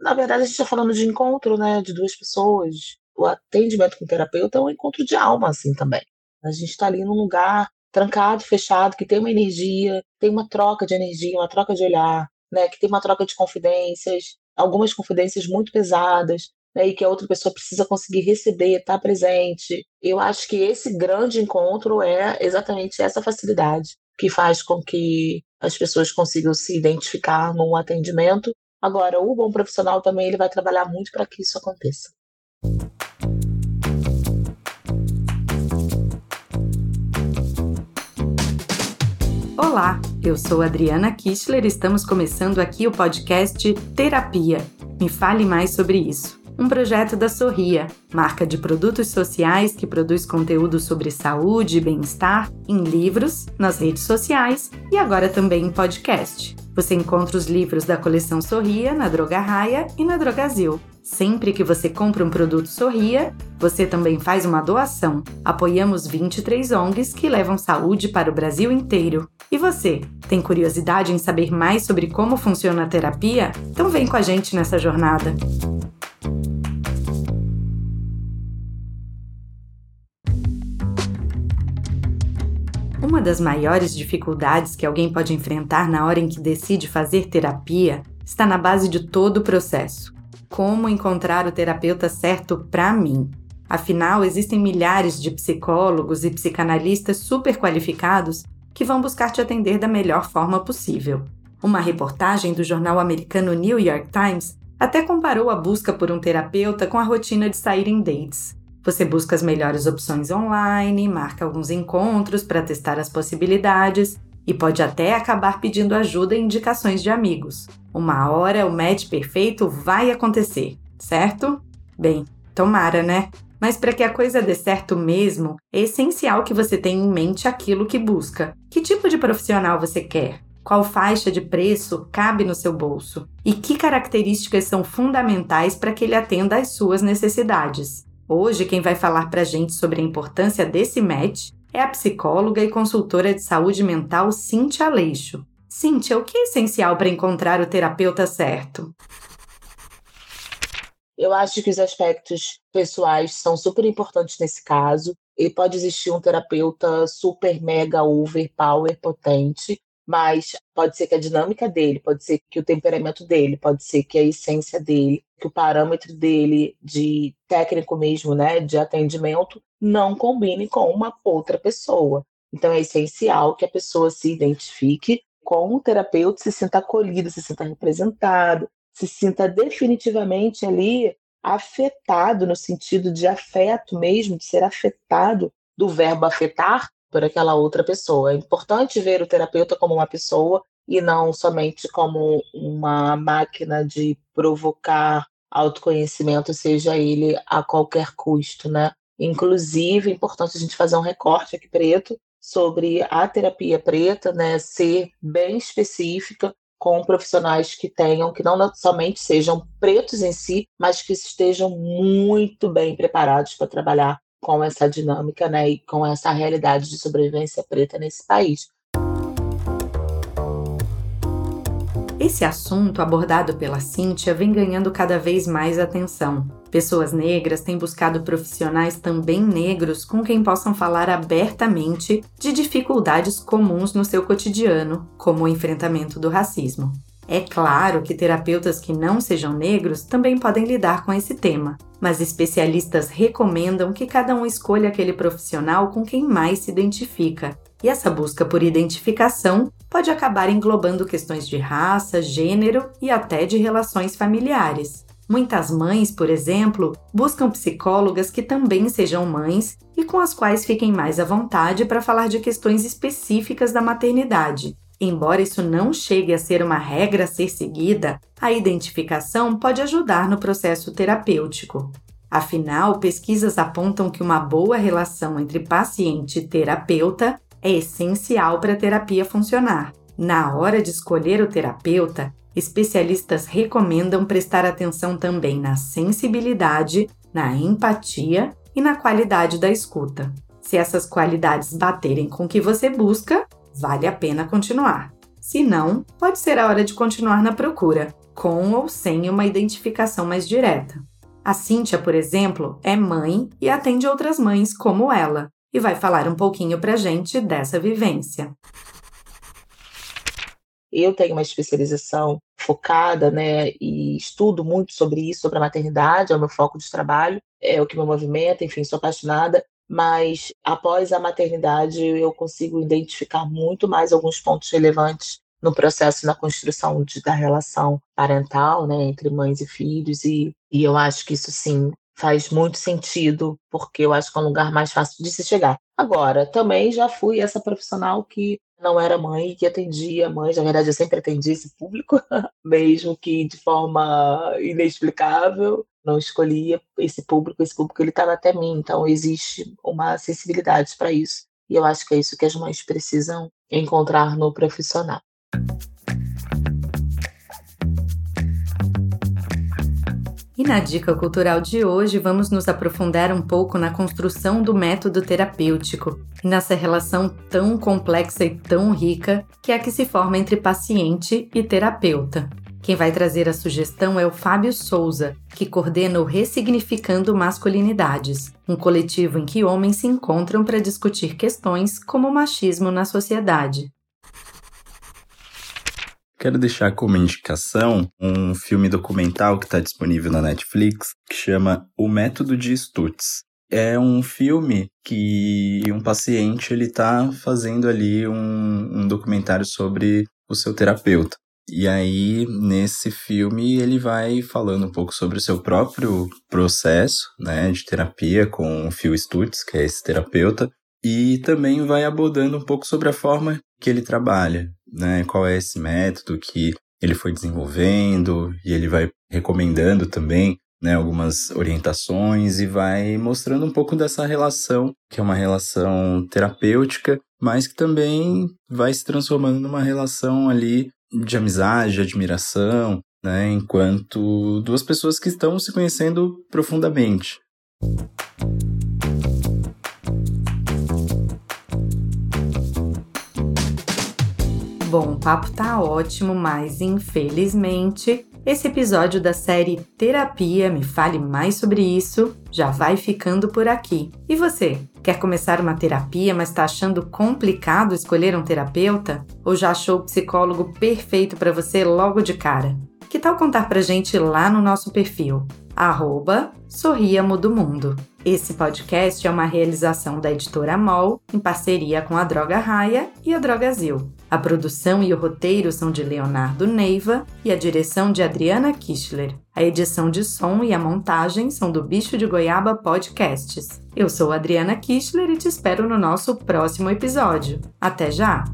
Na verdade, a gente está falando de encontro, né, de duas pessoas. O atendimento com o terapeuta é um encontro de alma, assim, também. A gente está ali num lugar trancado, fechado, que tem uma energia, tem uma troca de energia, uma troca de olhar, né, que tem uma troca de confidências, algumas confidências muito pesadas, né, e que a outra pessoa precisa conseguir receber, estar tá presente. Eu acho que esse grande encontro é exatamente essa facilidade que faz com que as pessoas consigam se identificar num atendimento. Agora, o bom profissional também ele vai trabalhar muito para que isso aconteça. Olá, eu sou Adriana Kistler e estamos começando aqui o podcast Terapia. Me fale mais sobre isso. Um projeto da Sorria, marca de produtos sociais que produz conteúdo sobre saúde e bem-estar em livros, nas redes sociais e agora também em podcast. Você encontra os livros da coleção Sorria na Droga Raia e na Drogazil. Sempre que você compra um produto Sorria, você também faz uma doação. Apoiamos 23 ONGs que levam saúde para o Brasil inteiro. E você, tem curiosidade em saber mais sobre como funciona a terapia? Então vem com a gente nessa jornada. Uma das maiores dificuldades que alguém pode enfrentar na hora em que decide fazer terapia está na base de todo o processo como encontrar o terapeuta certo para mim. Afinal, existem milhares de psicólogos e psicanalistas super qualificados que vão buscar te atender da melhor forma possível. Uma reportagem do jornal americano New York Times até comparou a busca por um terapeuta com a rotina de sair em dates. Você busca as melhores opções online, marca alguns encontros para testar as possibilidades e pode até acabar pedindo ajuda e indicações de amigos. Uma hora o match perfeito vai acontecer, certo? Bem, tomara, né? Mas para que a coisa dê certo mesmo, é essencial que você tenha em mente aquilo que busca. Que tipo de profissional você quer? Qual faixa de preço cabe no seu bolso? E que características são fundamentais para que ele atenda às suas necessidades? Hoje, quem vai falar para a gente sobre a importância desse match é a psicóloga e consultora de saúde mental Cintia Aleixo. Cíntia, o que é essencial para encontrar o terapeuta certo? Eu acho que os aspectos pessoais são super importantes nesse caso. E pode existir um terapeuta super, mega, over, power, potente, mas pode ser que a dinâmica dele, pode ser que o temperamento dele, pode ser que a essência dele, que o parâmetro dele de técnico mesmo, né, de atendimento, não combine com uma outra pessoa. Então é essencial que a pessoa se identifique com o terapeuta, se sinta acolhido, se sinta representado, se sinta definitivamente ali afetado no sentido de afeto mesmo, de ser afetado do verbo afetar por aquela outra pessoa. É importante ver o terapeuta como uma pessoa e não somente como uma máquina de provocar autoconhecimento, seja ele a qualquer custo, né? Inclusive, é importante a gente fazer um recorte aqui preto sobre a terapia preta, né, ser bem específica com profissionais que tenham, que não somente sejam pretos em si, mas que estejam muito bem preparados para trabalhar com essa dinâmica, né, e com essa realidade de sobrevivência preta nesse país. Esse assunto abordado pela Cíntia vem ganhando cada vez mais atenção. Pessoas negras têm buscado profissionais também negros com quem possam falar abertamente de dificuldades comuns no seu cotidiano, como o enfrentamento do racismo. É claro que terapeutas que não sejam negros também podem lidar com esse tema, mas especialistas recomendam que cada um escolha aquele profissional com quem mais se identifica. E essa busca por identificação pode acabar englobando questões de raça, gênero e até de relações familiares. Muitas mães, por exemplo, buscam psicólogas que também sejam mães e com as quais fiquem mais à vontade para falar de questões específicas da maternidade. Embora isso não chegue a ser uma regra a ser seguida, a identificação pode ajudar no processo terapêutico. Afinal, pesquisas apontam que uma boa relação entre paciente e terapeuta é essencial para a terapia funcionar. Na hora de escolher o terapeuta, especialistas recomendam prestar atenção também na sensibilidade, na empatia e na qualidade da escuta. Se essas qualidades baterem com o que você busca, vale a pena continuar. Se não, pode ser a hora de continuar na procura. com ou sem uma identificação mais direta. A Cíntia, por exemplo, é mãe e atende outras mães como ela, e vai falar um pouquinho pra gente dessa vivência. Eu tenho uma especialização focada, né, e estudo muito sobre isso, sobre a maternidade, é o meu foco de trabalho, é o que me movimenta, enfim, sou apaixonada, mas após a maternidade eu consigo identificar muito mais alguns pontos relevantes no processo na construção de, da relação parental, né, entre mães e filhos, e, e eu acho que isso sim faz muito sentido, porque eu acho que é um lugar mais fácil de se chegar. Agora, também já fui essa profissional que não era mãe que atendia mães, na verdade eu sempre atendi esse público, mesmo que de forma inexplicável, não escolhia esse público, esse público ele estava até mim, então existe uma sensibilidade para isso. E eu acho que é isso que as mães precisam encontrar no profissional. E na dica cultural de hoje, vamos nos aprofundar um pouco na construção do método terapêutico e nessa relação tão complexa e tão rica que é a que se forma entre paciente e terapeuta. Quem vai trazer a sugestão é o Fábio Souza, que coordena o Ressignificando Masculinidades, um coletivo em que homens se encontram para discutir questões como o machismo na sociedade. Quero deixar como indicação um filme documental que está disponível na Netflix que chama O Método de Stutz. É um filme que um paciente ele está fazendo ali um, um documentário sobre o seu terapeuta. E aí, nesse filme, ele vai falando um pouco sobre o seu próprio processo né, de terapia com o Phil Stutz, que é esse terapeuta, e também vai abordando um pouco sobre a forma que ele trabalha, né? Qual é esse método que ele foi desenvolvendo e ele vai recomendando também, né, algumas orientações e vai mostrando um pouco dessa relação, que é uma relação terapêutica, mas que também vai se transformando numa relação ali de amizade, de admiração, né, enquanto duas pessoas que estão se conhecendo profundamente. Bom, o papo tá ótimo, mas infelizmente esse episódio da série Terapia Me Fale Mais sobre isso já vai ficando por aqui. E você? Quer começar uma terapia, mas está achando complicado escolher um terapeuta? Ou já achou o psicólogo perfeito para você logo de cara? Que tal contar pra gente lá no nosso perfil? Arroba Sorriamo do Mundo. Esse podcast é uma realização da editora MOL em parceria com a Droga Raia e a Drogazil. A produção e o roteiro são de Leonardo Neiva e a direção de Adriana Kischler. A edição de som e a montagem são do Bicho de Goiaba Podcasts. Eu sou Adriana Kischler e te espero no nosso próximo episódio. Até já!